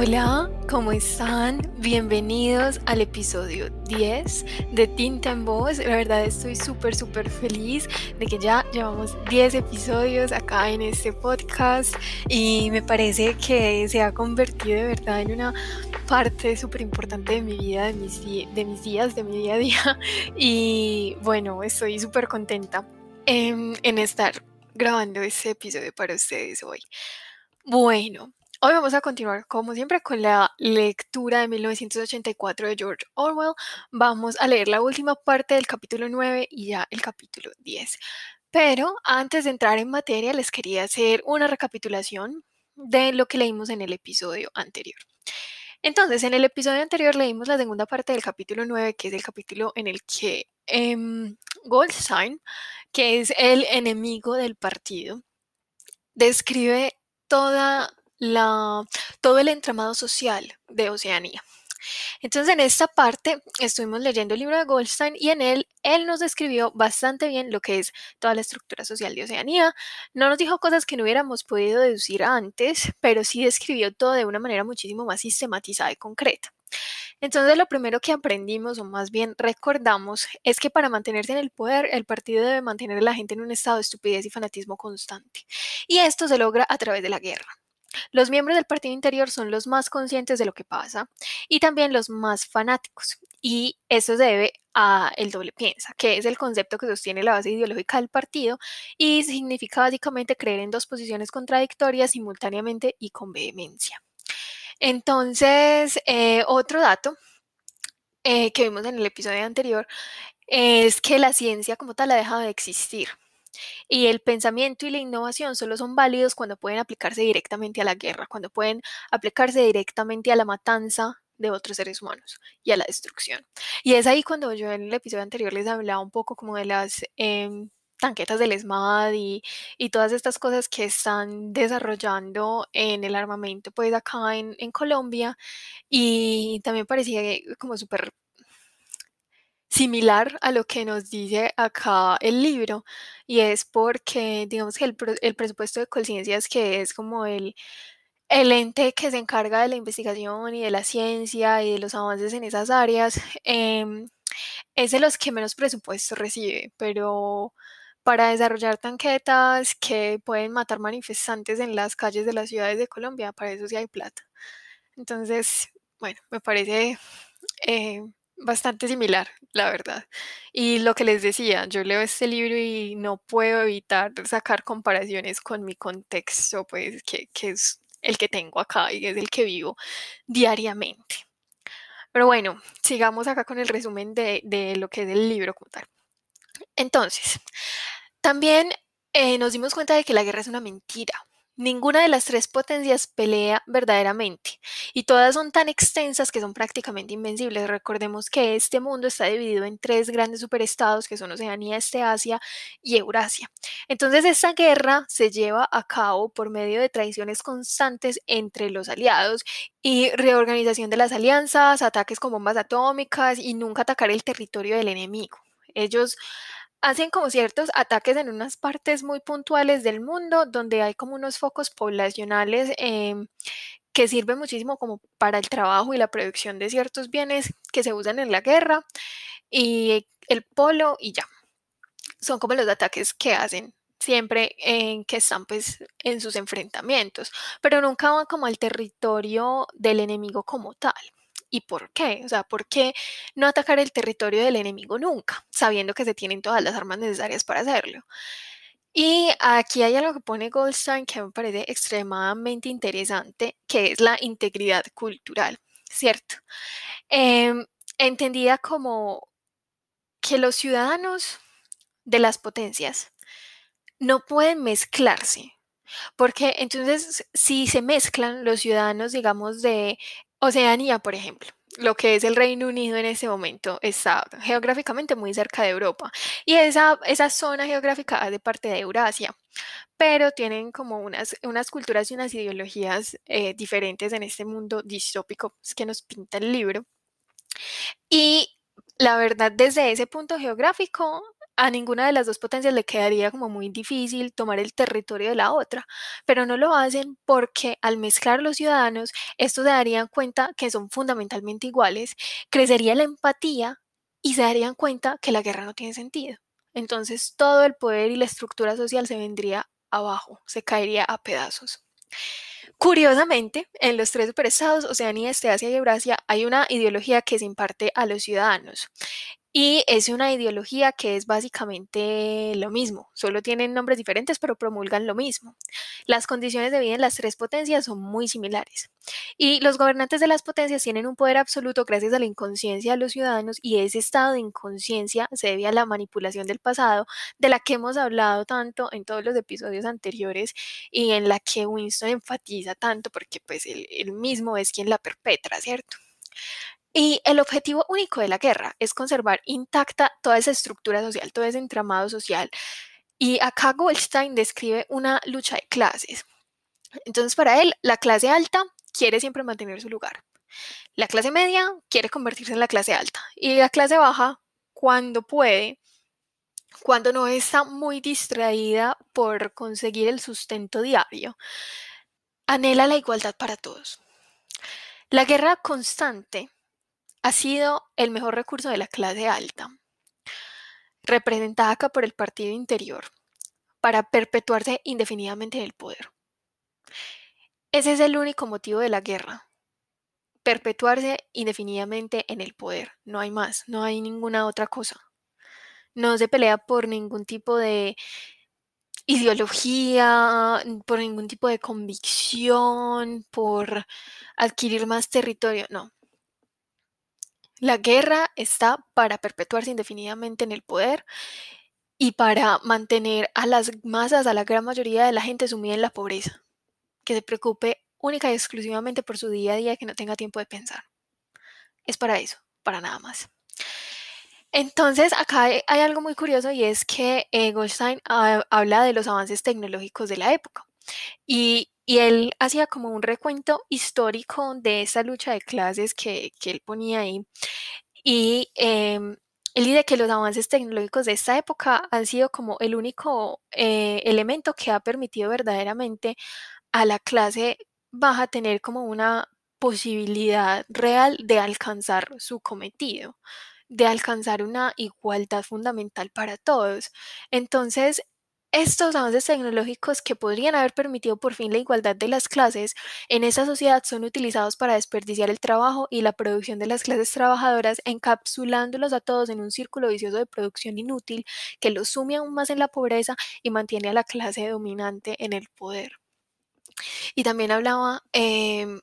Hola, ¿cómo están? Bienvenidos al episodio 10 de Tinta en Voz. La verdad estoy súper, súper feliz de que ya llevamos 10 episodios acá en este podcast y me parece que se ha convertido de verdad en una parte súper importante de mi vida, de mis, días, de mi día a día. Y bueno, estoy súper contenta en, en estar grabando este episodio para ustedes hoy. Bueno, Hoy vamos a continuar, como siempre, con la lectura de 1984 de George Orwell. Vamos a leer la última parte del capítulo 9 y ya el capítulo 10. Pero antes de entrar en materia, les quería hacer una recapitulación de lo que leímos en el episodio anterior. Entonces, en el episodio anterior leímos la segunda parte del capítulo 9, que es el capítulo en el que em, Goldstein, que es el enemigo del partido, describe toda la, todo el entramado social de Oceanía. Entonces, en esta parte estuvimos leyendo el libro de Goldstein y en él él nos describió bastante bien lo que es toda la estructura social de Oceanía. No nos dijo cosas que no hubiéramos podido deducir antes, pero sí describió todo de una manera muchísimo más sistematizada y concreta. Entonces lo primero que aprendimos, o más bien recordamos, es que para mantenerse en el poder, el partido debe mantener a la gente en un estado de estupidez y fanatismo constante. Y esto se logra a través de la guerra. Los miembros del partido interior son los más conscientes de lo que pasa y también los más fanáticos. Y eso se debe a el doble piensa, que es el concepto que sostiene la base ideológica del partido y significa básicamente creer en dos posiciones contradictorias simultáneamente y con vehemencia. Entonces, eh, otro dato eh, que vimos en el episodio anterior es que la ciencia como tal ha dejado de existir. Y el pensamiento y la innovación solo son válidos cuando pueden aplicarse directamente a la guerra, cuando pueden aplicarse directamente a la matanza de otros seres humanos y a la destrucción. Y es ahí cuando yo en el episodio anterior les hablaba un poco como de las em, tanquetas del ESMAD y, y, todas estas cosas que están desarrollando en el armamento pues acá en, en Colombia y también parecía como súper similar a lo que nos dice acá el libro, y es porque digamos que el, presupuesto de Colciencias, que es como el, el ente que se encarga de la investigación y de la ciencia y de los avances en esas áreas, em, es de los que menos presupuesto recibe, pero para desarrollar tanquetas que pueden matar manifestantes en las calles de las ciudades de Colombia, para eso sí hay plata. Entonces, bueno, me parece eh, bastante similar, la verdad. Y lo que les decía, yo leo este libro y no puedo evitar sacar comparaciones con mi contexto, pues que, es el que tengo acá y es el que vivo diariamente. Pero bueno, sigamos acá con el resumen de, de lo que es el libro como tal. Entonces, también eh, nos dimos cuenta de que la guerra es una mentira. Ninguna de las tres potencias pelea verdaderamente y todas son tan extensas que son prácticamente invencibles. Recordemos que este mundo está dividido en tres grandes superestados que son Oceanía, Este, Asia y Eurasia. Entonces esta guerra se lleva a cabo por medio de traiciones constantes entre los aliados y reorganización de las alianzas, ataques con bombas atómicas y nunca atacar el territorio del enemigo. Ellos hacen como ciertos ataques en unas partes muy puntuales del mundo donde hay como unos focos poblacionales em, que sirven muchísimo como para el trabajo y la producción de ciertos bienes que se usan en la guerra y el polo y ya. Son como los ataques que hacen siempre en que están pues en sus enfrentamientos, pero nunca van como al territorio del enemigo como tal. ¿Y por qué? O sea, ¿por qué no atacar el territorio del enemigo nunca, sabiendo que se tienen todas las armas necesarias para hacerlo? Y aquí hay algo que pone Goldstein que me parece extremadamente interesante, que es la integridad cultural, ¿cierto? Em, entendida como que los ciudadanos de las potencias no pueden mezclarse, porque entonces si se mezclan los ciudadanos, digamos, de Oceanía, por ejemplo, lo que es el Reino Unido en ese momento, está geográficamente muy cerca de Europa y esa, esa zona geográfica hace parte de Eurasia, pero tienen como unas, unas culturas y unas ideologías eh, diferentes en este mundo distópico que nos pinta el libro. Y la verdad, desde ese punto geográfico, a ninguna de las dos potencias le quedaría como muy difícil tomar el territorio de la otra, pero no lo hacen porque al mezclar los ciudadanos, estos se darían cuenta que son fundamentalmente iguales, crecería la empatía y se darían cuenta que la guerra no tiene sentido. Entonces todo el poder y la estructura social se vendría abajo, se caería a pedazos. Curiosamente, en los tres superestados, Oceanía, Este, Asia y Eurasia, hay una ideología que se imparte a los ciudadanos. Y es una ideología que es básicamente lo mismo, solo tienen nombres diferentes pero promulgan lo mismo. Las condiciones de vida en las tres potencias son muy similares. Y los gobernantes de las potencias tienen un poder absoluto gracias a la inconsciencia de los ciudadanos y ese estado de inconsciencia se debe a la manipulación del pasado de la que hemos hablado tanto en todos los episodios anteriores y en la que Winston enfatiza tanto porque pues él, mismo es quien la perpetra, ¿cierto? Y el objetivo único de la guerra es conservar intacta toda esa estructura social, todo ese entramado social. Y acá Goldstein describe una lucha de clases. Entonces, para él, la clase alta quiere siempre mantener su lugar. La clase media quiere convertirse en la clase alta. Y la clase baja, cuando puede, cuando no está muy distraída por conseguir el sustento diario, anhela la igualdad para todos. La guerra constante ha sido el mejor recurso de la clase alta, representada acá por el partido interior, para perpetuarse indefinidamente en el poder. Ese es el único motivo de la guerra, perpetuarse indefinidamente en el poder, no hay más, no hay ninguna otra cosa. No se pelea por ningún tipo de ideología, por ningún tipo de convicción, por adquirir más territorio, no, la guerra está para perpetuarse indefinidamente en el poder y para mantener a las masas, a la gran mayoría de la gente sumida en la pobreza, que se preocupe única y exclusivamente por su día a día, que no tenga tiempo de pensar. Es para eso, para nada más. Entonces, acá hay, algo muy curioso y es que eh, Goldstein ah, habla de los avances tecnológicos de la época. Y y él hacía como un recuento histórico de esa lucha de clases que, él ponía ahí. Y em, él dice que los avances tecnológicos de esta época han sido como el único eh, elemento que ha permitido verdaderamente a la clase baja tener como una posibilidad real de alcanzar su cometido, de alcanzar una igualdad fundamental para todos. Entonces, estos avances tecnológicos que podrían haber permitido por fin la igualdad de las clases en esa sociedad son utilizados para desperdiciar el trabajo y la producción de las clases trabajadoras, encapsulándolos a todos en un círculo vicioso de producción inútil que los sume aún más en la pobreza y mantiene a la clase dominante en el poder. Y también hablaba em,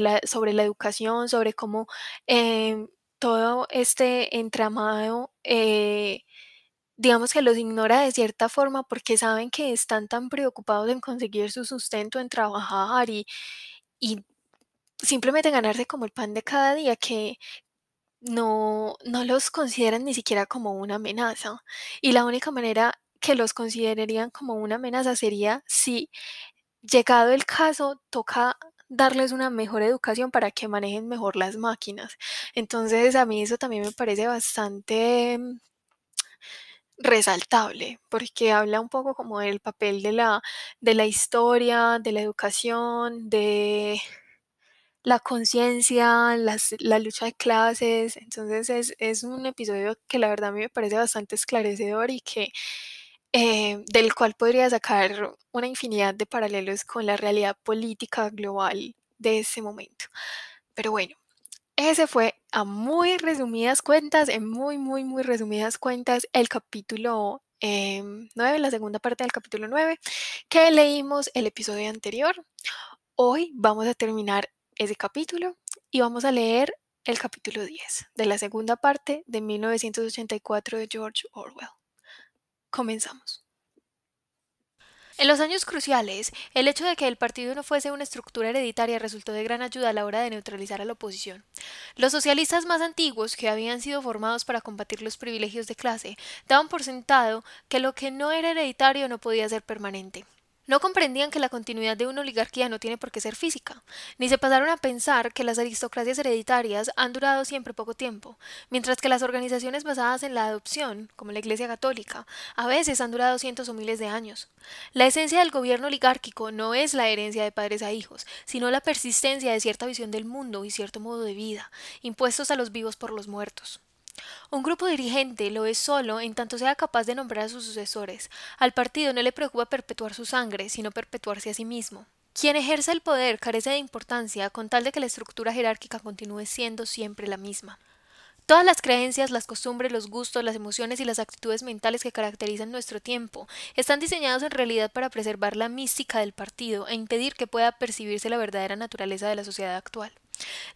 la, sobre la educación, sobre cómo em, todo este entramado eh, digamos que los ignora de cierta forma porque saben que están tan preocupados en conseguir su sustento, en trabajar y, y simplemente ganarse como el pan de cada día que no, no los consideran ni siquiera como una amenaza. Y la única manera que los considerarían como una amenaza sería si, llegado el caso, toca darles una mejor educación para que manejen mejor las máquinas. Entonces a mí eso también me parece bastante resaltable, porque habla un poco como del papel de la, de la historia, de la educación, de la conciencia, la lucha de clases. Entonces es, es, un episodio que la verdad a mí me parece bastante esclarecedor y que eh, del cual podría sacar una infinidad de paralelos con la realidad política global de ese momento. Pero bueno, ese fue a muy resumidas cuentas, en muy, muy, muy resumidas cuentas, el capítulo 9, em, la segunda parte del capítulo 9, que leímos el episodio anterior. Hoy vamos a terminar ese capítulo y vamos a leer el capítulo 10 de la segunda parte de 1984 de George Orwell. Comenzamos. En los años cruciales, el hecho de que el partido no fuese una estructura hereditaria resultó de gran ayuda a la hora de neutralizar a la oposición. Los socialistas más antiguos, que habían sido formados para combatir los privilegios de clase, daban por sentado que lo que no era hereditario no podía ser permanente. No comprendían que la continuidad de una oligarquía no tiene por qué ser física, ni se pasaron a pensar que las aristocracias hereditarias han durado siempre poco tiempo, mientras que las organizaciones basadas en la adopción, como la Iglesia Católica, a veces han durado cientos o miles de años. La esencia del gobierno oligárquico no es la herencia de padres a hijos, sino la persistencia de cierta visión del mundo y cierto modo de vida, impuestos a los vivos por los muertos. Un grupo dirigente lo es solo en tanto sea capaz de nombrar a sus sucesores. Al partido no le preocupa perpetuar su sangre, sino perpetuarse a sí mismo. Quien ejerce el poder carece de importancia con tal de que la estructura jerárquica continúe siendo siempre la misma. Todas las creencias, las costumbres, los gustos, las emociones y las actitudes mentales que caracterizan nuestro tiempo están diseñados en realidad para preservar la mística del partido e impedir que pueda percibirse la verdadera naturaleza de la sociedad actual.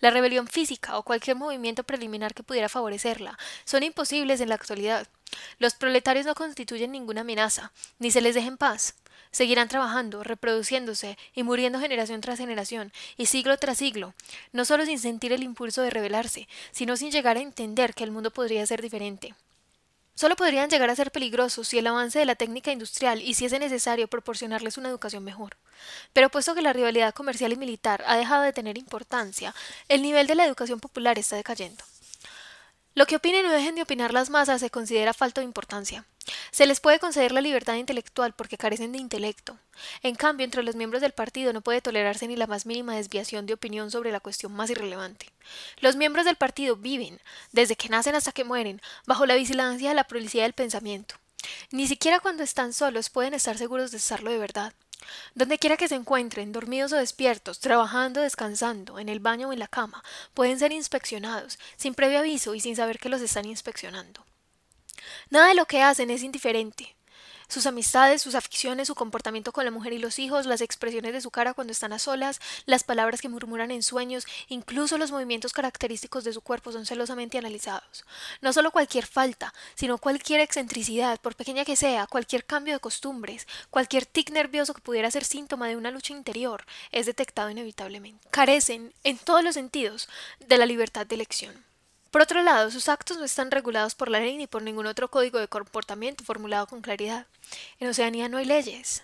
La rebelión física o cualquier movimiento preliminar que pudiera favorecerla son imposibles en la actualidad. Los proletarios no constituyen ninguna amenaza, ni se les deja en paz. Seguirán trabajando, reproduciéndose y muriendo generación tras generación y siglo tras siglo, no solo sin sentir el impulso de rebelarse, sino sin llegar a entender que el mundo podría ser diferente. Solo podrían llegar a ser peligrosos si el avance de la técnica industrial hiciese necesario proporcionarles una educación mejor. Pero puesto que la rivalidad comercial y militar ha dejado de tener importancia, el nivel de la educación popular está decayendo. Lo que opinen o dejen de opinar las masas se considera falta de importancia. Se les puede conceder la libertad intelectual porque carecen de intelecto. En cambio, entre los miembros del partido no puede tolerarse ni la más mínima desviación de opinión sobre la cuestión más irrelevante. Los miembros del partido viven, desde que nacen hasta que mueren, bajo la vigilancia de la policía del pensamiento. Ni siquiera cuando están solos pueden estar seguros de estarlo de verdad. Donde quiera que se encuentren, dormidos o despiertos, trabajando o descansando, en el baño o en la cama, pueden ser inspeccionados, sin previo aviso y sin saber que los están inspeccionando. Nada de lo que hacen es indiferente. Sus amistades, sus aficiones, su comportamiento con la mujer y los hijos, las expresiones de su cara cuando están a solas, las palabras que murmuran en sueños, incluso los movimientos característicos de su cuerpo son celosamente analizados. No solo cualquier falta, sino cualquier excentricidad, por pequeña que sea, cualquier cambio de costumbres, cualquier tic nervioso que pudiera ser síntoma de una lucha interior, es detectado inevitablemente. Carecen, en todos los sentidos, de la libertad de elección. Por otro lado, sus actos no están regulados por la ley ni por ningún otro código de comportamiento formulado con claridad. En Oceanía no hay leyes.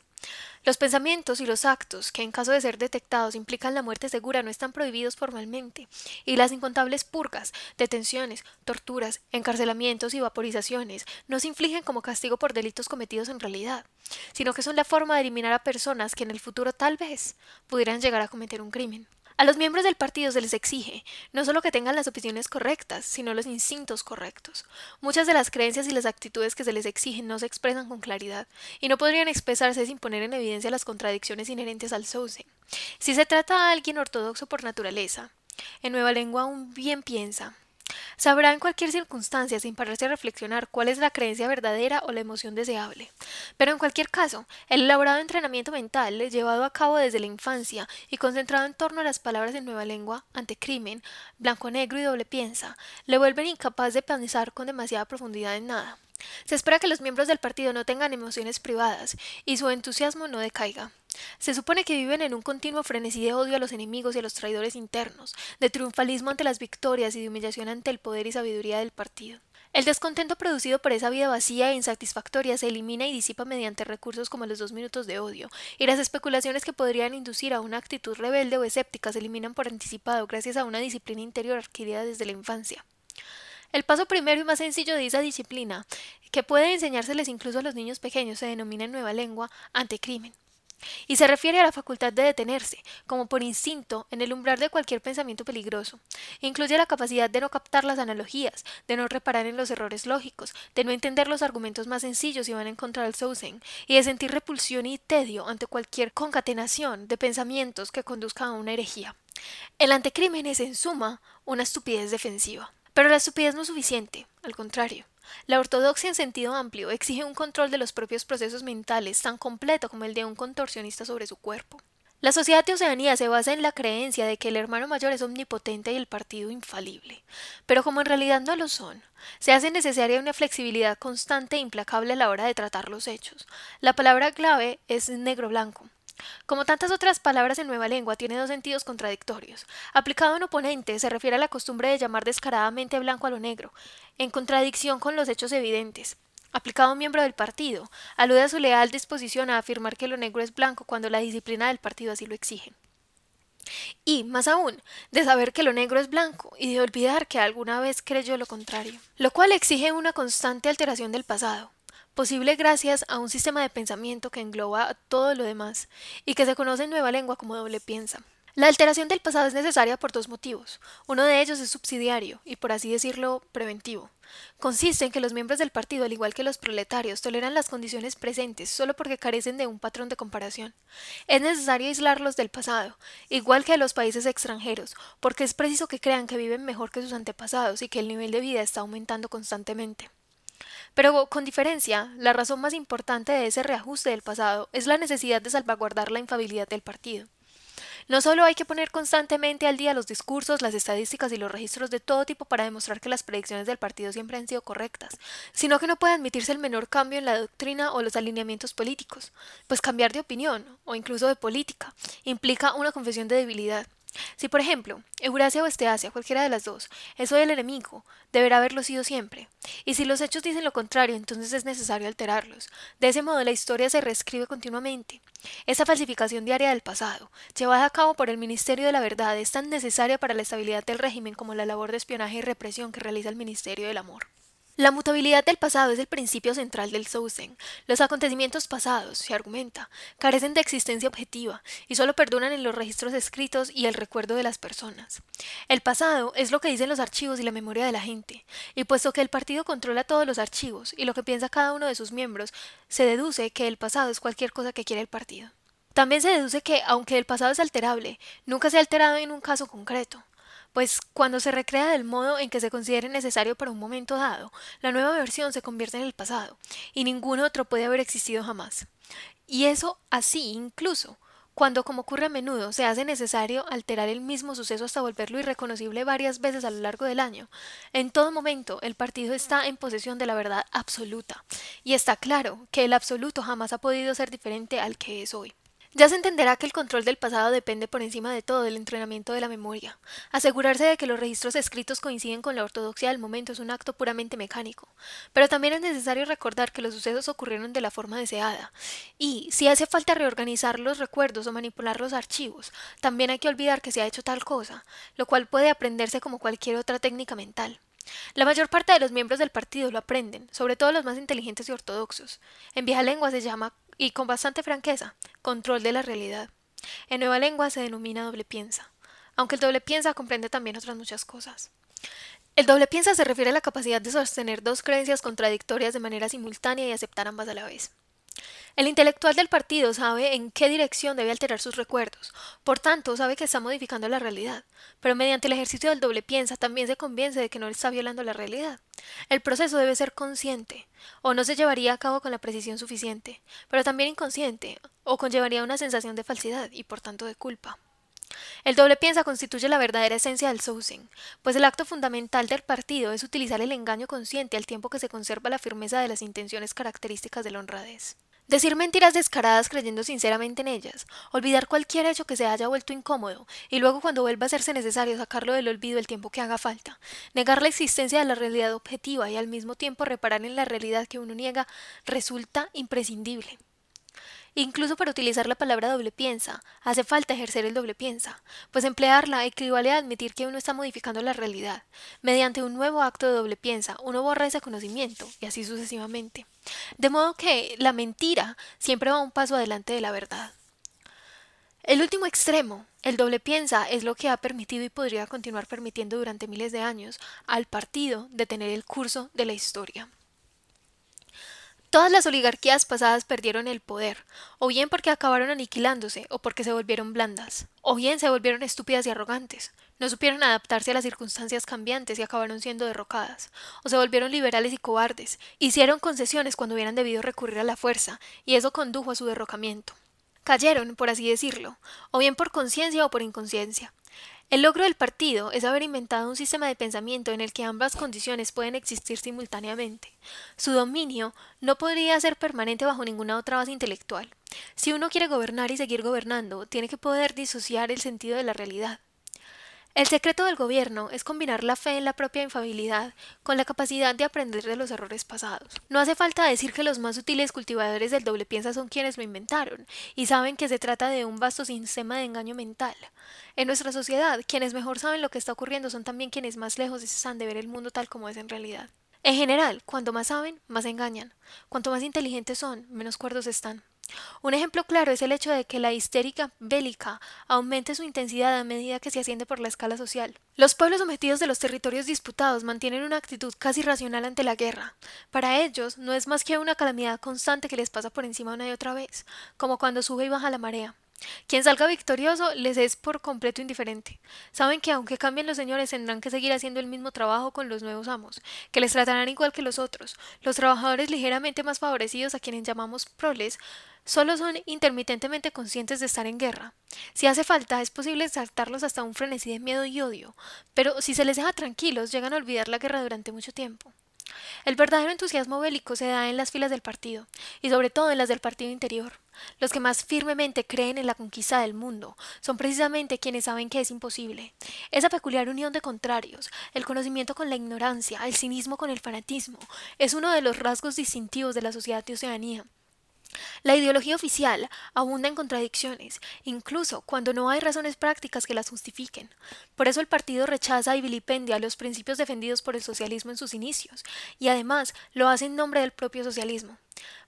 Los pensamientos y los actos que en caso de ser detectados implican la muerte segura no están prohibidos formalmente, y las incontables purgas, detenciones, torturas, encarcelamientos y vaporizaciones no se infligen como castigo por delitos cometidos en realidad, sino que son la forma de eliminar a personas que en el futuro tal vez pudieran llegar a cometer un crimen. A los miembros del partido se les exige no solo que tengan las opiniones correctas, sino los instintos correctos. Muchas de las creencias y las actitudes que se les exigen no se expresan con claridad, y no podrían expresarse sin poner en evidencia las contradicciones inherentes al Sousen. Si se trata de alguien ortodoxo por naturaleza, en Nueva Lengua un bien piensa, Sabrá en cualquier circunstancia, sin pararse a reflexionar, cuál es la creencia verdadera o la emoción deseable. Pero en cualquier caso, el elaborado entrenamiento mental, llevado a cabo desde la infancia y concentrado en torno a las palabras en nueva lengua, ante crimen, blanco-negro y doble piensa, le vuelven incapaz de pensar con demasiada profundidad en nada. Se espera que los miembros del partido no tengan emociones privadas y su entusiasmo no decaiga. Se supone que viven en un continuo frenesí de odio a los enemigos y a los traidores internos, de triunfalismo ante las victorias y de humillación ante el poder y sabiduría del partido. El descontento producido por esa vida vacía e insatisfactoria se elimina y disipa mediante recursos como los dos minutos de odio, y las especulaciones que podrían inducir a una actitud rebelde o escéptica se eliminan por anticipado gracias a una disciplina interior adquirida desde la infancia. El paso primero y más sencillo de esa disciplina, que puede enseñárseles incluso a los niños pequeños, se denomina en nueva lengua antecrimen y se refiere a la facultad de detenerse, como por instinto, en el umbral de cualquier pensamiento peligroso. Incluye la capacidad de no captar las analogías, de no reparar en los errores lógicos, de no entender los argumentos más sencillos y van a encontrar el Sousen, y de sentir repulsión y tedio ante cualquier concatenación de pensamientos que conduzca a una herejía. El antecrimen es, en suma, una estupidez defensiva. Pero la estupidez no es suficiente, al contrario. La ortodoxia en sentido amplio exige un control de los propios procesos mentales tan completo como el de un contorsionista sobre su cuerpo. La sociedad de Oceanía se basa en la creencia de que el hermano mayor es omnipotente y el partido infalible. Pero como en realidad no lo son, se hace necesaria una flexibilidad constante e implacable a la hora de tratar los hechos. La palabra clave es negro-blanco. Como tantas otras palabras en nueva lengua, tiene dos sentidos contradictorios. Aplicado en oponente, se refiere a la costumbre de llamar descaradamente blanco a lo negro, en contradicción con los hechos evidentes. aplicado a un miembro del partido, alude a su leal disposición a afirmar que lo negro es blanco cuando la disciplina del partido así lo exige. Y, más aún, de saber que lo negro es blanco y de olvidar que alguna vez creyó lo contrario, lo cual exige una constante alteración del pasado, posible gracias a un sistema de pensamiento que engloba todo lo demás y que se conoce en Nueva Lengua como doble piensa. La alteración del pasado es necesaria por dos motivos. Uno de ellos es subsidiario y, por así decirlo, preventivo. Consiste en que los miembros del partido, al igual que los proletarios, toleran las condiciones presentes solo porque carecen de un patrón de comparación. Es necesario aislarlos del pasado, igual que a los países extranjeros, porque es preciso que crean que viven mejor que sus antepasados y que el nivel de vida está aumentando constantemente. Pero con diferencia, la razón más importante de ese reajuste del pasado es la necesidad de salvaguardar la infabilidad del partido. No solo hay que poner constantemente al día los discursos, las estadísticas y los registros de todo tipo para demostrar que las predicciones del partido siempre han sido correctas, sino que no puede admitirse el menor cambio en la doctrina o los alineamientos políticos, pues cambiar de opinión, o incluso de política, implica una confesión de debilidad. Si, por ejemplo, Eurasia o Esteasia, cualquiera de las dos, es hoy el enemigo, deberá haberlo sido siempre. Y si los hechos dicen lo contrario, entonces es necesario alterarlos. De ese modo la historia se reescribe continuamente. Esa falsificación diaria del pasado, llevada a cabo por el Ministerio de la Verdad, es tan necesaria para la estabilidad del régimen como la labor de espionaje y represión que realiza el Ministerio del Amor. La mutabilidad del pasado es el principio central del Sousen. Los acontecimientos pasados, se argumenta, carecen de existencia objetiva y solo perduran en los registros escritos y el recuerdo de las personas. El pasado es lo que dicen los archivos y la memoria de la gente, y puesto que el partido controla todos los archivos y lo que piensa cada uno de sus miembros, se deduce que el pasado es cualquier cosa que quiere el partido. También se deduce que, aunque el pasado es alterable, nunca se ha alterado en un caso concreto pues cuando se recrea del modo en que se considere necesario para un momento dado, la nueva versión se convierte en el pasado, y ningún otro puede haber existido jamás. Y eso así incluso, cuando, como ocurre a menudo, se hace necesario alterar el mismo suceso hasta volverlo irreconocible varias veces a lo largo del año, en todo momento el partido está en posesión de la verdad absoluta, y está claro que el absoluto jamás ha podido ser diferente al que es hoy. Ya se entenderá que el control del pasado depende por encima de todo del entrenamiento de la memoria. Asegurarse de que los registros escritos coinciden con la ortodoxia del momento es un acto puramente mecánico. Pero también es necesario recordar que los sucesos ocurrieron de la forma deseada. Y, si hace falta reorganizar los recuerdos o manipular los archivos, también hay que olvidar que se ha hecho tal cosa, lo cual puede aprenderse como cualquier otra técnica mental. La mayor parte de los miembros del partido lo aprenden, sobre todo los más inteligentes y ortodoxos. En vieja lengua se llama y con bastante franqueza, control de la realidad. En nueva lengua se denomina doble piensa, aunque el doble piensa comprende también otras muchas cosas. El doble piensa se refiere a la capacidad de sostener dos creencias contradictorias de manera simultánea y aceptar ambas a la vez. El intelectual del partido sabe en qué dirección debe alterar sus recuerdos, por tanto sabe que está modificando la realidad, pero mediante el ejercicio del doble piensa también se convence de que no está violando la realidad. El proceso debe ser consciente, o no se llevaría a cabo con la precisión suficiente, pero también inconsciente, o conllevaría una sensación de falsidad y por tanto de culpa. El doble piensa constituye la verdadera esencia del sousing, pues el acto fundamental del partido es utilizar el engaño consciente al tiempo que se conserva la firmeza de las intenciones características de la honradez. Decir mentiras descaradas creyendo sinceramente en ellas, olvidar cualquier hecho que se haya vuelto incómodo, y luego cuando vuelva a hacerse necesario sacarlo del olvido el tiempo que haga falta, negar la existencia de la realidad objetiva y al mismo tiempo reparar en la realidad que uno niega, resulta imprescindible. Incluso para utilizar la palabra doble piensa, hace falta ejercer el doble piensa, pues emplearla equivale a admitir que uno está modificando la realidad. Mediante un nuevo acto de doble piensa, uno borra ese conocimiento, y así sucesivamente. De modo que la mentira siempre va un paso adelante de la verdad. El último extremo, el doble piensa, es lo que ha permitido y podría continuar permitiendo durante miles de años al partido detener el curso de la historia. Todas las oligarquías pasadas perdieron el poder, o bien porque acabaron aniquilándose, o porque se volvieron blandas, o bien se volvieron estúpidas y arrogantes, no supieron adaptarse a las circunstancias cambiantes y acabaron siendo derrocadas, o se volvieron liberales y cobardes, hicieron concesiones cuando hubieran debido recurrir a la fuerza, y eso condujo a su derrocamiento. Cayeron, por así decirlo, o bien por conciencia o por inconsciencia, el logro del partido es haber inventado un sistema de pensamiento en el que ambas condiciones pueden existir simultáneamente. Su dominio no podría ser permanente bajo ninguna otra base intelectual. Si uno quiere gobernar y seguir gobernando, tiene que poder disociar el sentido de la realidad. El secreto del gobierno es combinar la fe en la propia infabilidad con la capacidad de aprender de los errores pasados. No hace falta decir que los más útiles cultivadores del doble piensa son quienes lo inventaron y saben que se trata de un vasto sistema de engaño mental. En nuestra sociedad, quienes mejor saben lo que está ocurriendo son también quienes más lejos están de ver el mundo tal como es en realidad. En general, cuanto más saben, más engañan. Cuanto más inteligentes son, menos cuerdos están. Un ejemplo claro es el hecho de que la histérica bélica aumente su intensidad a medida que se asciende por la escala social. Los pueblos sometidos de los territorios disputados mantienen una actitud casi racional ante la guerra. Para ellos no es más que una calamidad constante que les pasa por encima una y otra vez, como cuando sube y baja la marea. Quien salga victorioso les es por completo indiferente. Saben que aunque cambien los señores tendrán que seguir haciendo el mismo trabajo con los nuevos amos, que les tratarán igual que los otros. Los trabajadores ligeramente más favorecidos a quienes llamamos proles solo son intermitentemente conscientes de estar en guerra. Si hace falta, es posible exaltarlos hasta un frenesí de miedo y odio, pero si se les deja tranquilos, llegan a olvidar la guerra durante mucho tiempo. El verdadero entusiasmo bélico se da en las filas del partido, y sobre todo en las del partido interior. Los que más firmemente creen en la conquista del mundo son precisamente quienes saben que es imposible. Esa peculiar unión de contrarios, el conocimiento con la ignorancia, el cinismo con el fanatismo, es uno de los rasgos distintivos de la sociedad de Oceanía. La ideología oficial abunda en contradicciones, incluso cuando no hay razones prácticas que las justifiquen. Por eso el partido rechaza y vilipendia los principios defendidos por el socialismo en sus inicios, y además lo hace en nombre del propio socialismo.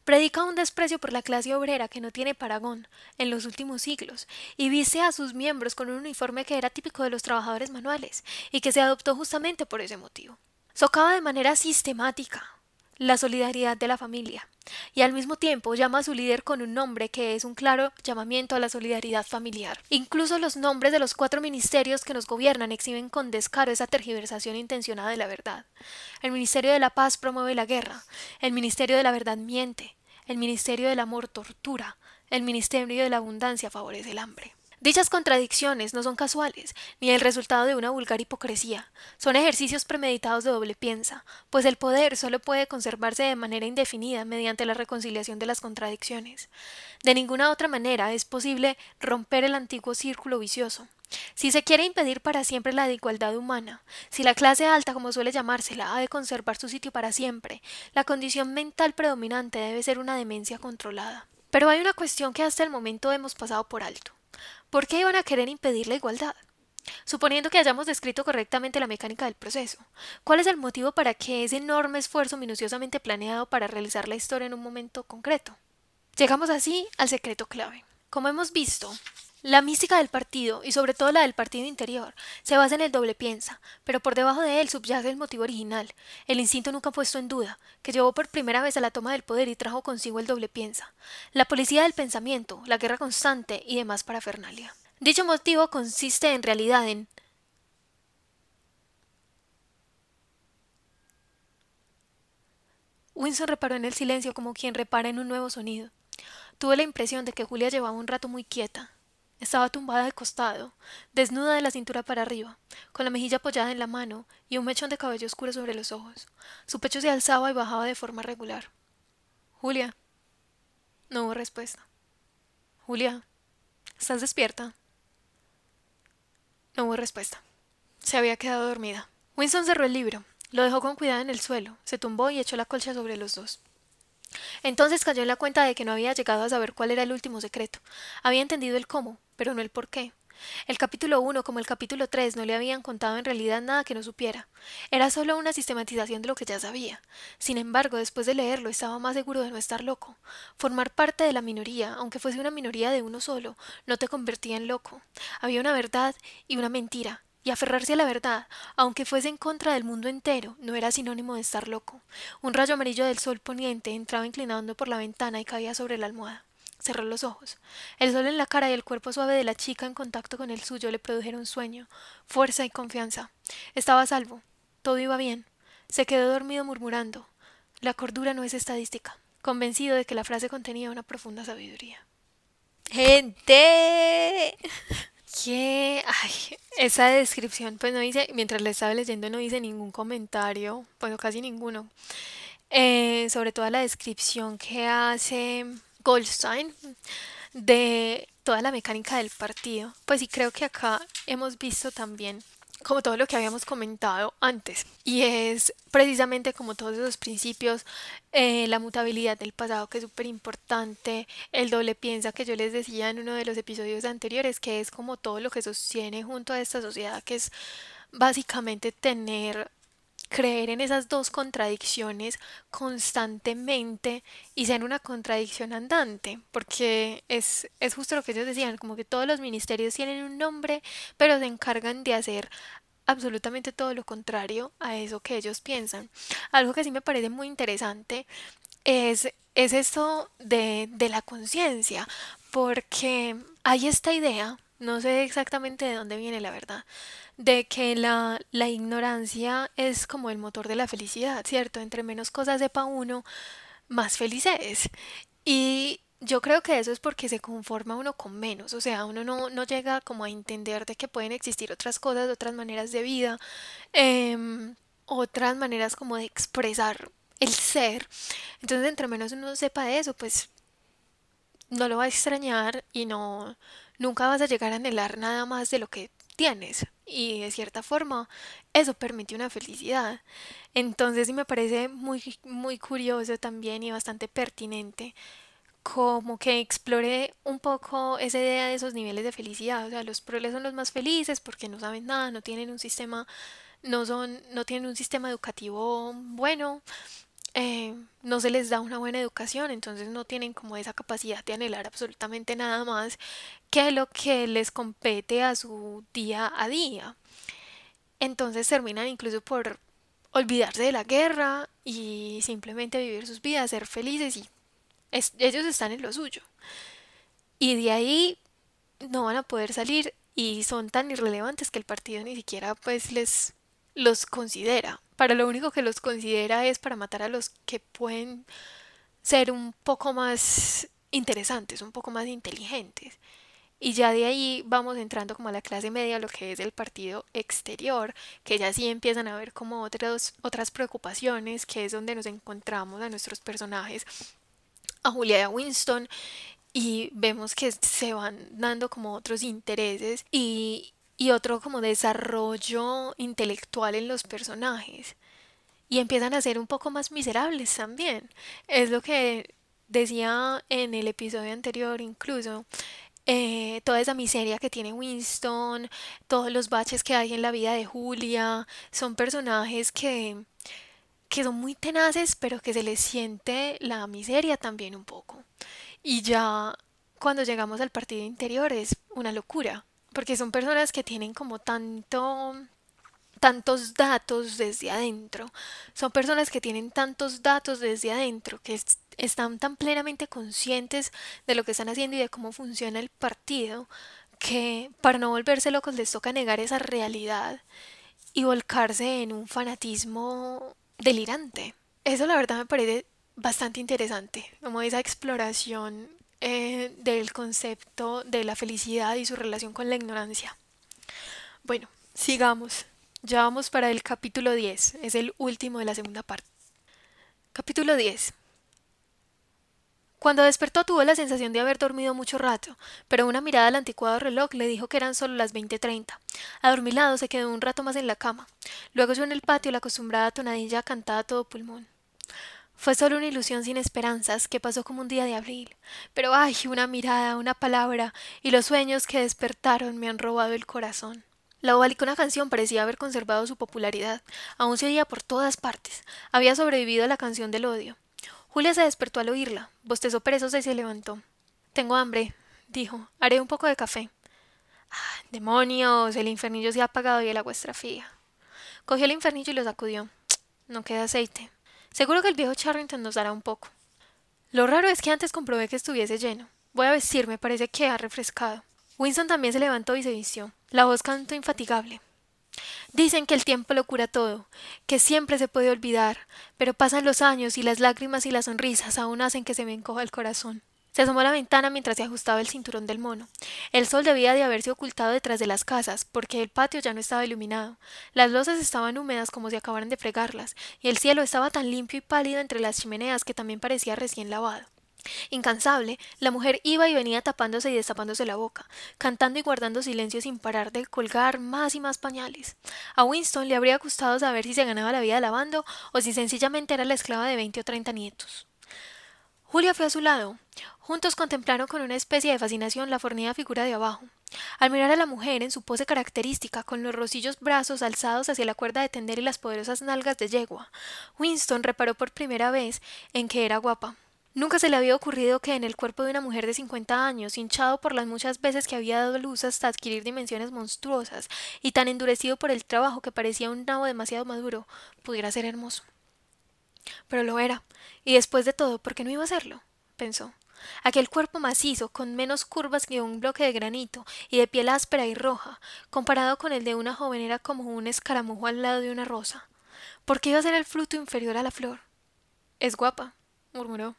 Predica un desprecio por la clase obrera que no tiene paragón en los últimos siglos, y viste a sus miembros con un uniforme que era típico de los trabajadores manuales, y que se adoptó justamente por ese motivo. Socava de manera sistemática la solidaridad de la familia, y al mismo tiempo llama a su líder con un nombre que es un claro llamamiento a la solidaridad familiar. Incluso los nombres de los cuatro ministerios que nos gobiernan exhiben con descaro esa tergiversación intencionada de la verdad. El Ministerio de la Paz promueve la guerra, el Ministerio de la Verdad miente, el Ministerio del Amor tortura, el Ministerio de la Abundancia favorece el hambre. Dichas contradicciones no son casuales, ni el resultado de una vulgar hipocresía, son ejercicios premeditados de doble piensa, pues el poder solo puede conservarse de manera indefinida mediante la reconciliación de las contradicciones. De ninguna otra manera es posible romper el antiguo círculo vicioso. Si se quiere impedir para siempre la igualdad humana, si la clase alta, como suele llamársela, ha de conservar su sitio para siempre, la condición mental predominante debe ser una demencia controlada. Pero hay una cuestión que hasta el momento hemos pasado por alto. ¿Por qué iban a querer impedir la igualdad? Suponiendo que hayamos descrito correctamente la mecánica del proceso, ¿cuál es el motivo para que ese enorme esfuerzo minuciosamente planeado para realizar la historia en un momento concreto? Llegamos así al secreto clave. Como hemos visto, la mística del partido, y sobre todo la del partido interior, se basa en el doble piensa, pero por debajo de él subyace el motivo original, el instinto nunca puesto en duda, que llevó por primera vez a la toma del poder y trajo consigo el doble piensa, la policía del pensamiento, la guerra constante y demás parafernalia. Dicho motivo consiste en realidad en Winston reparó en el silencio como quien repara en un nuevo sonido. Tuve la impresión de que Julia llevaba un rato muy quieta. Estaba tumbada de costado, desnuda de la cintura para arriba, con la mejilla apoyada en la mano y un mechón de cabello oscuro sobre los ojos. Su pecho se alzaba y bajaba de forma regular. Julia. No hubo respuesta. Julia. ¿Estás despierta? No hubo respuesta. Se había quedado dormida. Winston cerró el libro, lo dejó con cuidado en el suelo, se tumbó y echó la colcha sobre los dos. Entonces cayó en la cuenta de que no había llegado a saber cuál era el último secreto. Había entendido el cómo, pero no el por qué. El capítulo 1 como el capítulo 3 no le habían contado en realidad nada que no supiera. Era solo una sistematización de lo que ya sabía. Sin embargo, después de leerlo estaba más seguro de no estar loco. Formar parte de la minoría, aunque fuese una minoría de uno solo, no te convertía en loco. Había una verdad y una mentira, y aferrarse a la verdad, aunque fuese en contra del mundo entero, no era sinónimo de estar loco. Un rayo amarillo del sol poniente entraba inclinando por la ventana y caía sobre la almohada. Cerró los ojos. El sol en la cara y el cuerpo suave de la chica en contacto con el suyo le produjeron sueño, fuerza y confianza. Estaba a salvo. Todo iba bien. Se quedó dormido murmurando. La cordura no es estadística, convencido de que la frase contenía una profunda sabiduría. ¡Gente! ¿Qué? Ay, esa descripción, pues no dice, mientras le estaba leyendo no dice ningún comentario, bueno, casi ninguno, eh, sobre toda la descripción que hace Goldstein de toda la mecánica del partido. Pues sí, creo que acá hemos visto también como todo lo que habíamos comentado antes. Y es precisamente como todos esos principios, eh, la mutabilidad del pasado que es súper importante, el doble piensa que yo les decía en uno de los episodios anteriores, que es como todo lo que sostiene junto a esta sociedad, que es básicamente tener creer en esas dos contradicciones constantemente y ser una contradicción andante, porque es, es justo lo que ellos decían, como que todos los ministerios tienen un nombre, pero se encargan de hacer absolutamente todo lo contrario a eso que ellos piensan. Algo que sí me parece muy interesante es, es esto de, de la conciencia, porque hay esta idea, no sé exactamente de dónde viene la verdad, de que la, la ignorancia es como el motor de la felicidad, ¿cierto? Entre menos cosas sepa uno, más feliz es. Y yo creo que eso es porque se conforma uno con menos, o sea, uno no, no llega como a entender de que pueden existir otras cosas, otras maneras de vida, em, otras maneras como de expresar el ser. Entonces, entre menos uno sepa eso, pues no lo va a extrañar y no, nunca vas a llegar a anhelar nada más de lo que tienes. Y de cierta forma, eso permite una felicidad. Entonces, me parece muy, muy curioso también y bastante pertinente como que explore un poco esa idea de esos niveles de felicidad. O sea, los proles son los más felices porque no saben nada, no tienen un sistema, no son, no tienen un sistema educativo bueno, eh, no se les da una buena educación, entonces no tienen como esa capacidad de anhelar absolutamente nada más que lo que les compete a su día a día. Entonces terminan incluso por olvidarse de la guerra y simplemente vivir sus vidas, ser felices y ellos están en lo suyo. Y de ahí no van a poder salir y son tan irrelevantes que el partido ni siquiera pues les los considera. Para lo único que los considera es para matar a los que pueden ser un poco más interesantes, un poco más inteligentes. Y ya de ahí vamos entrando como a la clase media, lo que es el partido exterior, que ya sí empiezan a ver como otras, otras preocupaciones, que es donde nos encontramos a nuestros personajes a Julia y a Winston y vemos que se van dando como otros intereses y, y otro como desarrollo intelectual en los personajes y empiezan a ser un poco más miserables también. Es lo que decía en el episodio anterior incluso. Eh, toda esa miseria que tiene Winston, todos los baches que hay en la vida de Julia, son personajes que que son muy tenaces, pero que se les siente la miseria también un poco. Y ya cuando llegamos al partido interior es una locura, porque son personas que tienen como tanto tantos datos desde adentro. Son personas que tienen tantos datos desde adentro, que están tan plenamente conscientes de lo que están haciendo y de cómo funciona el partido, que para no volverse locos les toca negar esa realidad y volcarse en un fanatismo delirante. Eso la verdad me parece bastante interesante, como esa exploración eh, del concepto de la felicidad y su relación con la ignorancia. Bueno, sigamos. Ya vamos para el capítulo 10, es el último de la segunda parte. Capítulo 10. Cuando despertó tuvo la sensación de haber dormido mucho rato, pero una mirada al anticuado reloj le dijo que eran solo las veinte treinta. Adormilado se quedó un rato más en la cama. Luego oyó en el patio la acostumbrada tonadilla cantada a todo pulmón. Fue solo una ilusión sin esperanzas que pasó como un día de abril. Pero ay, una mirada, una palabra, y los sueños que despertaron me han robado el corazón. La ovalicona canción parecía haber conservado su popularidad. Aún se oía por todas partes. Había sobrevivido a la canción del odio. Julia se despertó al oírla, bostezó perezosa y se levantó. Tengo hambre, dijo. Haré un poco de café. Ah, demonios, el infernillo se ha apagado y el agua fría. Cogió el infernillo y lo sacudió. No queda aceite. Seguro que el viejo Charrington nos dará un poco. Lo raro es que antes comprobé que estuviese lleno. Voy a vestirme, parece que ha refrescado. Winston también se levantó y se vistió. La voz cantó infatigable. Dicen que el tiempo lo cura todo, que siempre se puede olvidar, pero pasan los años y las lágrimas y las sonrisas aún hacen que se me encoja el corazón. Se asomó a la ventana mientras se ajustaba el cinturón del mono. El sol debía de haberse ocultado detrás de las casas, porque el patio ya no estaba iluminado. Las losas estaban húmedas como si acabaran de fregarlas, y el cielo estaba tan limpio y pálido entre las chimeneas que también parecía recién lavado. Incansable, la mujer iba y venía tapándose y destapándose la boca, cantando y guardando silencio sin parar de colgar más y más pañales. A Winston le habría gustado saber si se ganaba la vida lavando o si sencillamente era la esclava de veinte o treinta nietos. Julia fue a su lado. Juntos contemplaron con una especie de fascinación la fornida figura de abajo. Al mirar a la mujer en su pose característica, con los rosillos brazos alzados hacia la cuerda de tender y las poderosas nalgas de yegua, Winston reparó por primera vez en que era guapa. Nunca se le había ocurrido que en el cuerpo de una mujer de cincuenta años, hinchado por las muchas veces que había dado luz hasta adquirir dimensiones monstruosas, y tan endurecido por el trabajo que parecía un nabo demasiado maduro, pudiera ser hermoso. Pero lo era, y después de todo, ¿por qué no iba a serlo? pensó. Aquel cuerpo macizo, con menos curvas que un bloque de granito, y de piel áspera y roja, comparado con el de una joven era como un escaramujo al lado de una rosa. ¿Por qué iba a ser el fruto inferior a la flor? Es guapa, murmuró.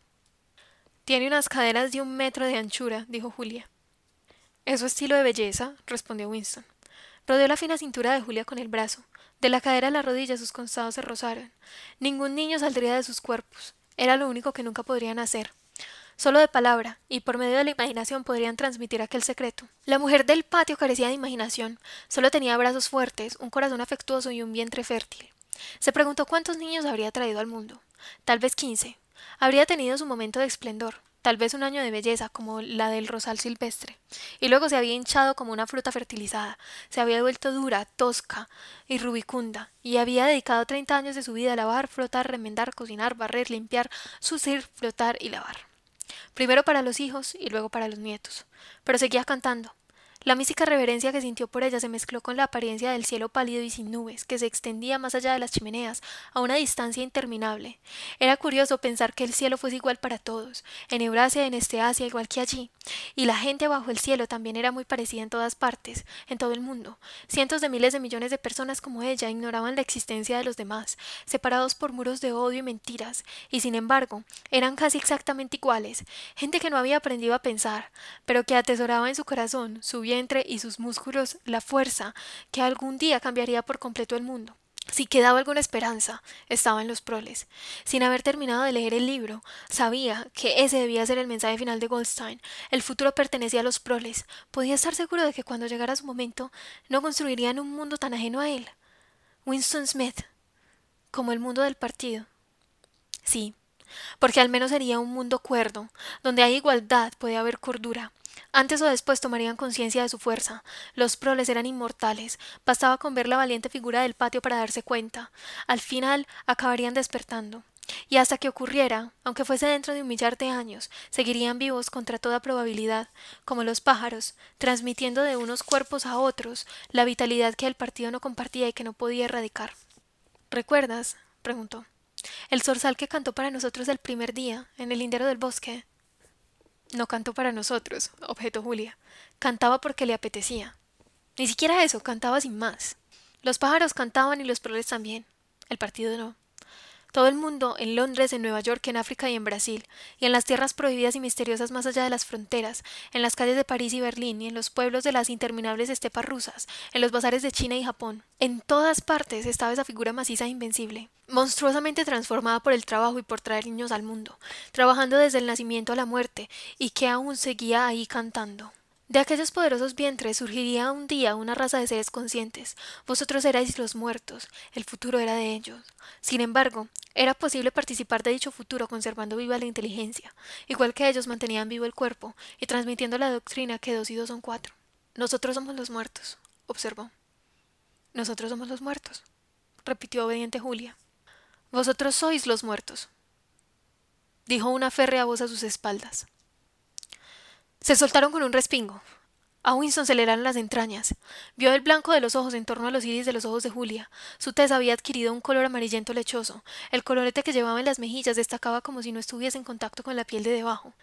Tiene unas caderas de un metro de anchura, dijo Julia. ¿Es su estilo de belleza? respondió Winston. Rodeó la fina cintura de Julia con el brazo. De la cadera a la rodilla sus costados se rozaron. Ningún niño saldría de sus cuerpos. Era lo único que nunca podrían hacer. Solo de palabra, y por medio de la imaginación podrían transmitir aquel secreto. La mujer del patio carecía de imaginación. Solo tenía brazos fuertes, un corazón afectuoso y un vientre fértil. Se preguntó cuántos niños habría traído al mundo. Tal vez quince, Habría tenido su momento de esplendor, tal vez un año de belleza como la del rosal silvestre, y luego se había hinchado como una fruta fertilizada, se había vuelto dura, tosca y rubicunda, y había dedicado treinta años de su vida a lavar, frotar, remendar, cocinar, barrer, limpiar, sucir, flotar y lavar. Primero para los hijos y luego para los nietos. Pero seguía cantando, la mística reverencia que sintió por ella se mezcló con la apariencia del cielo pálido y sin nubes, que se extendía más allá de las chimeneas, a una distancia interminable. Era curioso pensar que el cielo fuese igual para todos, en Eurasia en este Asia igual que allí, y la gente bajo el cielo también era muy parecida en todas partes, en todo el mundo. Cientos de miles de millones de personas como ella ignoraban la existencia de los demás, separados por muros de odio y mentiras, y sin embargo eran casi exactamente iguales, gente que no había aprendido a pensar, pero que atesoraba en su corazón su vientre y sus músculos la fuerza que algún día cambiaría por completo el mundo. Si quedaba alguna esperanza, estaba en los proles. Sin haber terminado de leer el libro, sabía que ese debía ser el mensaje final de Goldstein. El futuro pertenecía a los proles. Podía estar seguro de que cuando llegara su momento, no construirían un mundo tan ajeno a él. Winston Smith, como el mundo del partido. Sí, porque al menos sería un mundo cuerdo, donde hay igualdad, puede haber cordura, antes o después tomarían conciencia de su fuerza. Los proles eran inmortales. Bastaba con ver la valiente figura del patio para darse cuenta. Al final acabarían despertando. Y hasta que ocurriera, aunque fuese dentro de un millar de años, seguirían vivos contra toda probabilidad, como los pájaros, transmitiendo de unos cuerpos a otros la vitalidad que el partido no compartía y que no podía erradicar. ¿Recuerdas? preguntó. El zorzal que cantó para nosotros el primer día, en el lindero del bosque. No cantó para nosotros, objetó Julia. Cantaba porque le apetecía. Ni siquiera eso, cantaba sin más. Los pájaros cantaban y los proles también. El partido no. Todo el mundo, en Londres, en Nueva York, en África y en Brasil, y en las tierras prohibidas y misteriosas más allá de las fronteras, en las calles de París y Berlín, y en los pueblos de las interminables estepas rusas, en los bazares de China y Japón. En todas partes estaba esa figura maciza e invencible, monstruosamente transformada por el trabajo y por traer niños al mundo, trabajando desde el nacimiento a la muerte, y que aún seguía ahí cantando. De aquellos poderosos vientres surgiría un día una raza de seres conscientes. Vosotros erais los muertos, el futuro era de ellos. Sin embargo, era posible participar de dicho futuro conservando viva la inteligencia, igual que ellos mantenían vivo el cuerpo y transmitiendo la doctrina que dos y dos son cuatro. Nosotros somos los muertos, observó. Nosotros somos los muertos, repitió obediente Julia. Vosotros sois los muertos, dijo una férrea voz a sus espaldas. Se soltaron con un respingo. A Winston se le eran las entrañas. Vio el blanco de los ojos en torno a los iris de los ojos de Julia. Su tez había adquirido un color amarillento lechoso. El colorete que llevaba en las mejillas destacaba como si no estuviese en contacto con la piel de debajo.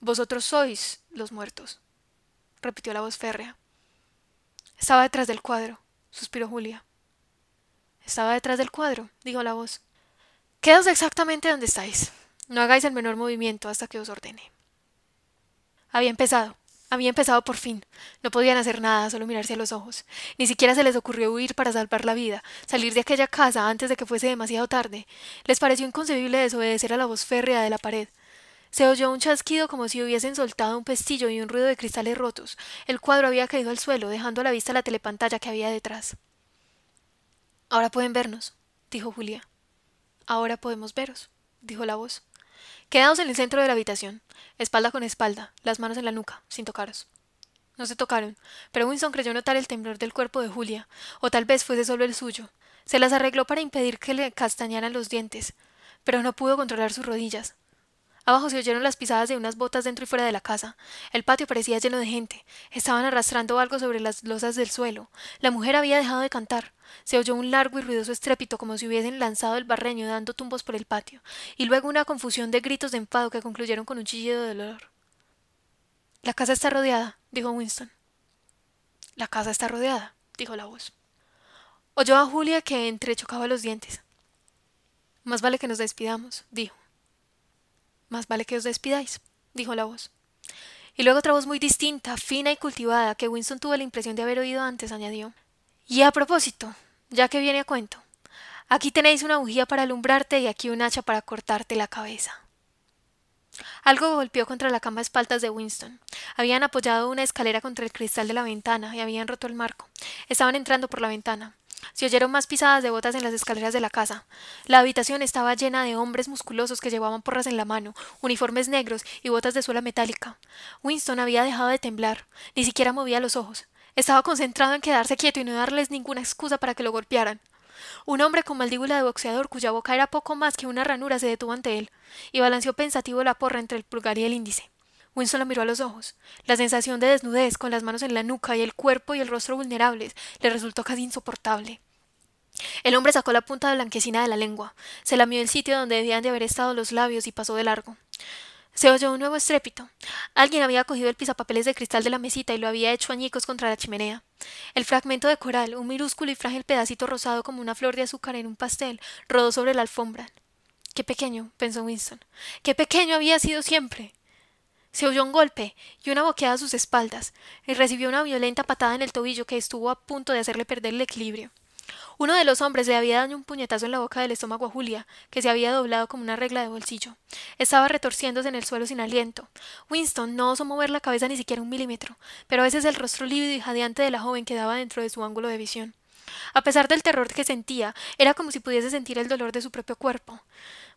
Vosotros sois los muertos, repitió la voz férrea. Estaba detrás del cuadro, suspiró Julia. Estaba detrás del cuadro, dijo la voz. Quedaos exactamente donde estáis. No hagáis el menor movimiento hasta que os ordene. Había empezado. Había empezado por fin. No podían hacer nada, solo mirarse a los ojos. Ni siquiera se les ocurrió huir para salvar la vida, salir de aquella casa antes de que fuese demasiado tarde. Les pareció inconcebible desobedecer a la voz férrea de la pared. Se oyó un chasquido como si hubiesen soltado un pestillo y un ruido de cristales rotos. El cuadro había caído al suelo, dejando a la vista la telepantalla que había detrás. Ahora pueden vernos, dijo Julia. Ahora podemos veros, dijo la voz. Quedaos en el centro de la habitación, espalda con espalda, las manos en la nuca, sin tocaros. No se tocaron, pero Winston creyó notar el temblor del cuerpo de Julia, o tal vez fuese solo el suyo. Se las arregló para impedir que le castañaran los dientes, pero no pudo controlar sus rodillas. Abajo se oyeron las pisadas de unas botas dentro y fuera de la casa. El patio parecía lleno de gente. Estaban arrastrando algo sobre las losas del suelo. La mujer había dejado de cantar. Se oyó un largo y ruidoso estrépito como si hubiesen lanzado el barreño dando tumbos por el patio, y luego una confusión de gritos de enfado que concluyeron con un chillido de dolor. La casa está rodeada, dijo Winston. La casa está rodeada, dijo la voz. Oyó a Julia que entrechocaba los dientes. Más vale que nos despidamos, dijo. Más vale que os despidáis, dijo la voz. Y luego otra voz muy distinta, fina y cultivada, que Winston tuvo la impresión de haber oído antes, añadió. Y a propósito, ya que viene a cuento, aquí tenéis una bujía para alumbrarte y aquí un hacha para cortarte la cabeza. Algo golpeó contra la cama espaldas de Winston. Habían apoyado una escalera contra el cristal de la ventana y habían roto el marco. Estaban entrando por la ventana. Se oyeron más pisadas de botas en las escaleras de la casa. La habitación estaba llena de hombres musculosos que llevaban porras en la mano, uniformes negros y botas de suela metálica. Winston había dejado de temblar, ni siquiera movía los ojos. Estaba concentrado en quedarse quieto y no darles ninguna excusa para que lo golpearan. Un hombre con mandíbula de boxeador cuya boca era poco más que una ranura se detuvo ante él y balanceó pensativo la porra entre el pulgar y el índice. Winston lo miró a los ojos. La sensación de desnudez, con las manos en la nuca y el cuerpo y el rostro vulnerables, le resultó casi insoportable. El hombre sacó la punta blanquecina de la lengua, se lamió el sitio donde debían de haber estado los labios y pasó de largo. Se oyó un nuevo estrépito. Alguien había cogido el pisapapeles de cristal de la mesita y lo había hecho añicos contra la chimenea. El fragmento de coral, un minúsculo y frágil pedacito rosado como una flor de azúcar en un pastel, rodó sobre la alfombra. Qué pequeño, pensó Winston. Qué pequeño había sido siempre. Se oyó un golpe y una boqueada a sus espaldas, y recibió una violenta patada en el tobillo que estuvo a punto de hacerle perder el equilibrio. Uno de los hombres le había dado un puñetazo en la boca del estómago a Julia, que se había doblado como una regla de bolsillo. Estaba retorciéndose en el suelo sin aliento. Winston no osó mover la cabeza ni siquiera un milímetro, pero a veces el rostro lívido y jadeante de la joven quedaba dentro de su ángulo de visión. A pesar del terror que sentía, era como si pudiese sentir el dolor de su propio cuerpo.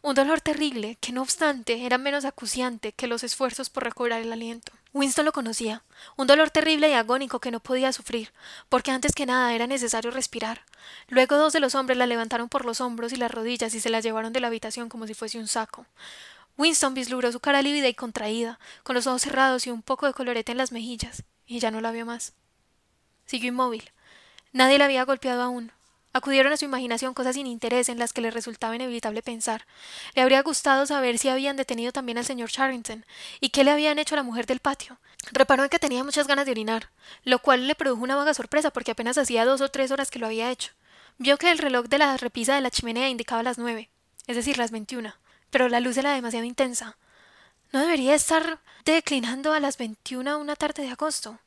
Un dolor terrible, que no obstante era menos acuciante que los esfuerzos por recobrar el aliento. Winston lo conocía, un dolor terrible y agónico que no podía sufrir, porque antes que nada era necesario respirar. Luego dos de los hombres la levantaron por los hombros y las rodillas y se la llevaron de la habitación como si fuese un saco. Winston vislumbró su cara lívida y contraída, con los ojos cerrados y un poco de colorete en las mejillas, y ya no la vio más. Siguió inmóvil, Nadie la había golpeado aún. Acudieron a su imaginación cosas sin interés en las que le resultaba inevitable pensar. Le habría gustado saber si habían detenido también al señor Charrington y qué le habían hecho a la mujer del patio. Reparó en que tenía muchas ganas de orinar, lo cual le produjo una vaga sorpresa porque apenas hacía dos o tres horas que lo había hecho. Vio que el reloj de la repisa de la chimenea indicaba las nueve, es decir, las veintiuna, pero la luz era demasiado intensa. ¿No debería estar declinando a las veintiuna una tarde de agosto?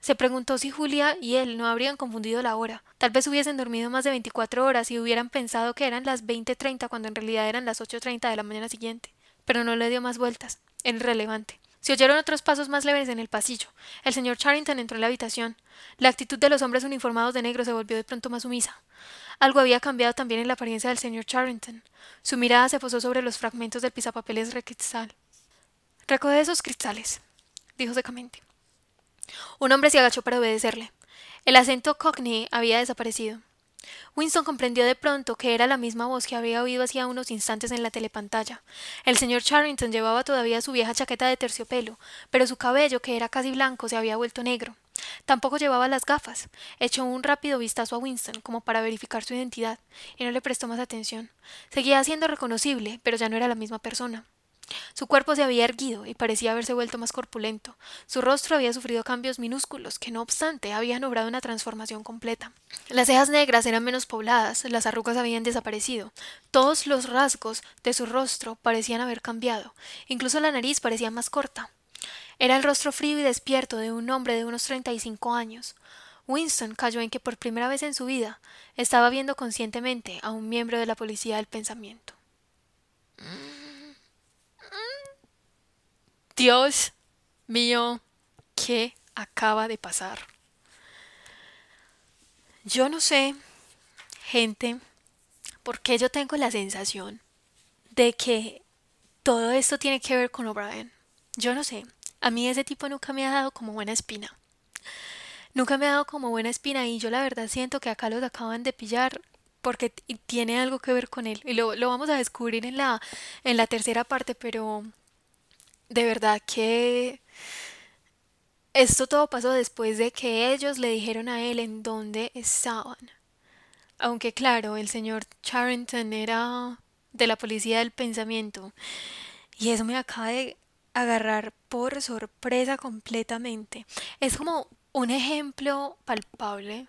Se preguntó si Julia y él no habrían confundido la hora. Tal vez hubiesen dormido más de veinticuatro horas y hubieran pensado que eran las veinte treinta cuando en realidad eran las ocho treinta de la mañana siguiente. Pero no le dio más vueltas. Era irrelevante. Se oyeron otros pasos más leves en el pasillo. El señor Charrington entró en la habitación. La actitud de los hombres uniformados de negro se volvió de pronto más sumisa. Algo había cambiado también en la apariencia del señor Charrington. Su mirada se posó sobre los fragmentos del pisapapeles de cristal. Recoge esos cristales, dijo secamente. Un hombre se agachó para obedecerle. El acento cockney había desaparecido. Winston comprendió de pronto que era la misma voz que había oído hacía unos instantes en la telepantalla. El señor Charrington llevaba todavía su vieja chaqueta de terciopelo, pero su cabello, que era casi blanco, se había vuelto negro. Tampoco llevaba las gafas. Echó un rápido vistazo a Winston, como para verificar su identidad, y no le prestó más atención. Seguía siendo reconocible, pero ya no era la misma persona. Su cuerpo se había erguido y parecía haberse vuelto más corpulento. Su rostro había sufrido cambios minúsculos que, no obstante, habían obrado una transformación completa. Las cejas negras eran menos pobladas, las arrugas habían desaparecido. Todos los rasgos de su rostro parecían haber cambiado. Incluso la nariz parecía más corta. Era el rostro frío y despierto de un hombre de unos treinta y cinco años. Winston cayó en que por primera vez en su vida estaba viendo conscientemente a un miembro de la policía del pensamiento. Dios mío, ¿qué acaba de pasar? Yo no sé, gente, por qué yo tengo la sensación de que todo esto tiene que ver con O'Brien. Yo no sé, a mí ese tipo nunca me ha dado como buena espina. Nunca me ha dado como buena espina y yo la verdad siento que acá los acaban de pillar porque tiene algo que ver con él. Y lo, lo vamos a descubrir en la, en la tercera parte, pero de verdad que esto todo pasó después de que ellos le dijeron a él en dónde estaban. Aunque claro, el señor Charrington era de la policía del pensamiento. Y eso me acaba de agarrar por sorpresa completamente. Es como un ejemplo palpable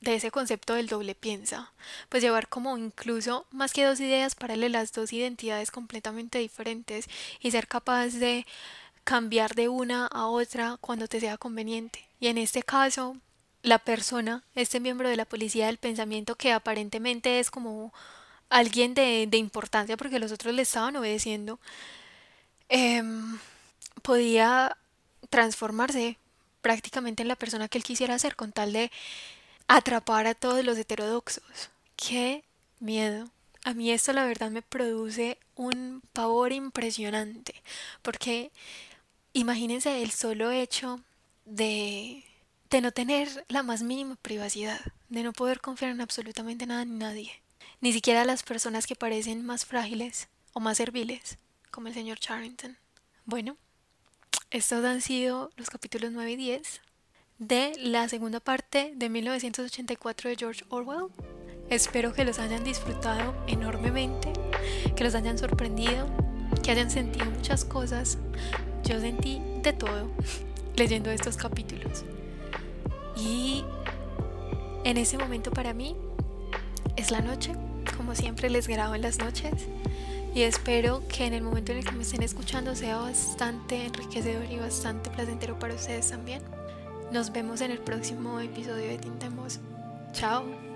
de ese concepto del doble piensa, pues llevar como incluso más que dos ideas paralelas, dos identidades completamente diferentes y ser capaz de cambiar de una a otra cuando te sea conveniente. Y en este caso, la persona, este miembro de la policía del pensamiento que aparentemente es como alguien de, de importancia porque los otros le estaban obedeciendo, eh, podía transformarse prácticamente en la persona que él quisiera ser con tal de atrapar a todos los heterodoxos. ¡Qué miedo! A mí esto la verdad me produce un pavor impresionante, porque imagínense el solo hecho de, de no tener la más mínima privacidad, de no poder confiar en absolutamente nada ni nadie, ni siquiera las personas que parecen más frágiles o más serviles, como el señor Charrington. Bueno, estos han sido los capítulos 9 y 10 de la segunda parte de 1984 de George Orwell. Espero que los hayan disfrutado enormemente, que los hayan sorprendido, que hayan sentido muchas cosas. Yo sentí de todo leyendo estos capítulos. Y en ese momento para mí es la noche, como siempre les grabo en las noches. Y espero que en el momento en el que me estén escuchando sea bastante enriquecedor y bastante placentero para ustedes también. Nos vemos en el próximo episodio de Tintemos. Chao.